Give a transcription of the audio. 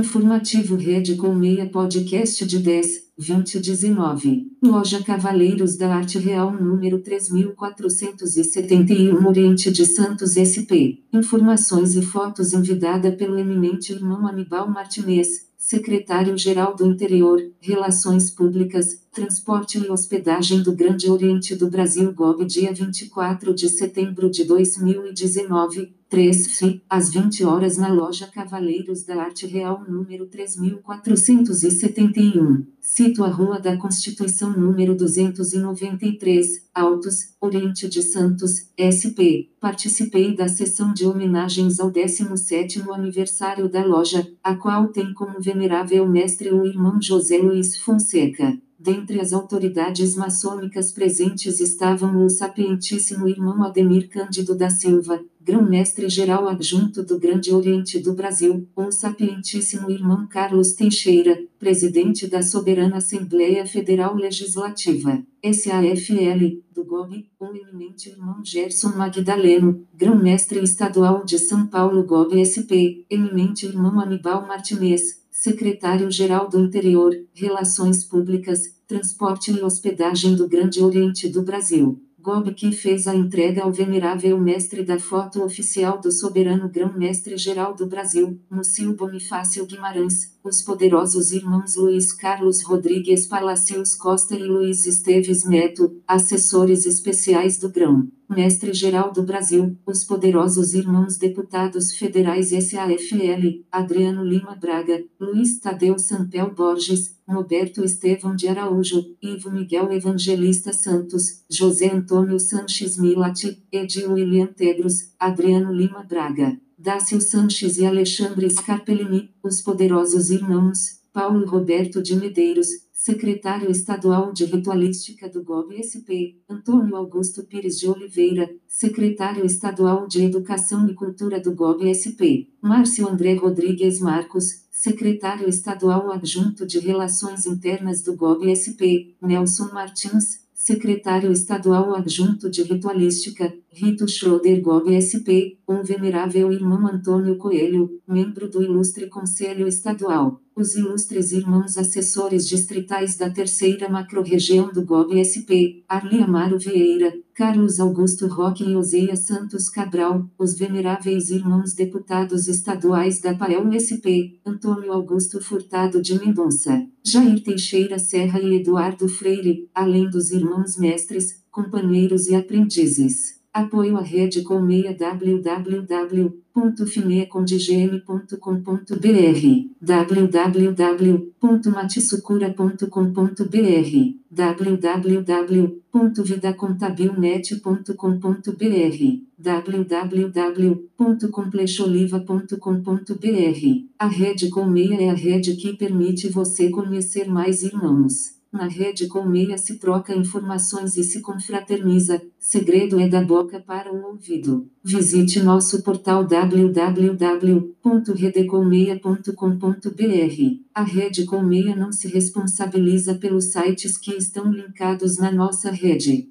Informativo Rede com Meia Podcast de 10, 2019. Loja Cavaleiros da Arte Real número 3471 Oriente de Santos SP. Informações e fotos enviada pelo eminente irmão Anibal Martinez, secretário-geral do Interior, Relações Públicas, Transporte e Hospedagem do Grande Oriente do Brasil GOB dia 24 de setembro de 2019, 3 FI, às 20 horas na loja Cavaleiros da Arte Real número 3471. Cito a Rua da Constituição número 293, Altos, Oriente de Santos, SP. Participei da sessão de homenagens ao 17º aniversário da loja, a qual tem como venerável mestre o irmão José Luiz Fonseca. Dentre as autoridades maçônicas presentes estavam o sapientíssimo irmão Ademir Cândido da Silva, grão-mestre-geral adjunto do Grande Oriente do Brasil, o sapientíssimo irmão Carlos Teixeira, presidente da Soberana Assembleia Federal Legislativa, SAFL, do GOB, o eminente irmão Gerson Magdaleno, grão-mestre estadual de São Paulo GOB SP, eminente irmão Anibal Martinez, secretário-geral do Interior, Relações Públicas, Transporte e Hospedagem do Grande Oriente do Brasil. Gob que fez a entrega ao venerável mestre da foto oficial do soberano grão-mestre-geral do Brasil, Múcio Bonifácio Guimarães, os poderosos irmãos Luiz Carlos Rodrigues Palacios Costa e Luiz Esteves Neto, assessores especiais do grão mestre-geral do Brasil, os poderosos irmãos deputados federais SAFL, Adriano Lima Braga, Luiz Tadeu Sampel Borges, Roberto Estevão de Araújo, Ivo Miguel Evangelista Santos, José Antônio Sanches Milati, Edil William Tegros, Adriano Lima Braga, Dácio Sanches e Alexandre Scarpellini, os poderosos irmãos, Paulo Roberto de Medeiros, secretário estadual de Ritualística do GOB-SP, Antônio Augusto Pires de Oliveira, secretário estadual de Educação e Cultura do GOB-SP, Márcio André Rodrigues Marcos, secretário estadual adjunto de Relações Internas do GOB-SP, Nelson Martins, secretário estadual adjunto de Ritualística, Rito Schroeder Gob SP, um venerável irmão Antônio Coelho, membro do Ilustre Conselho Estadual, os ilustres irmãos assessores distritais da terceira macro-região do GOB SP, Arli Amaro Vieira, Carlos Augusto Roque e Oseia Santos Cabral, os veneráveis irmãos deputados estaduais da PAEL SP, Antônio Augusto Furtado de Mendonça, Jair Teixeira Serra e Eduardo Freire, além dos irmãos mestres, companheiros e aprendizes. Apoio à rede Colmeia www.finecondigm.com.br www.matisucura.com.br www.vidacontabilnet.com.br www.complexoliva.com.br A rede Colmeia é a rede que permite você conhecer mais irmãos. Na rede Colmeia se troca informações e se confraterniza. Segredo é da boca para o ouvido. Visite nosso portal www.redecolmeia.com.br. A rede Colmeia não se responsabiliza pelos sites que estão linkados na nossa rede.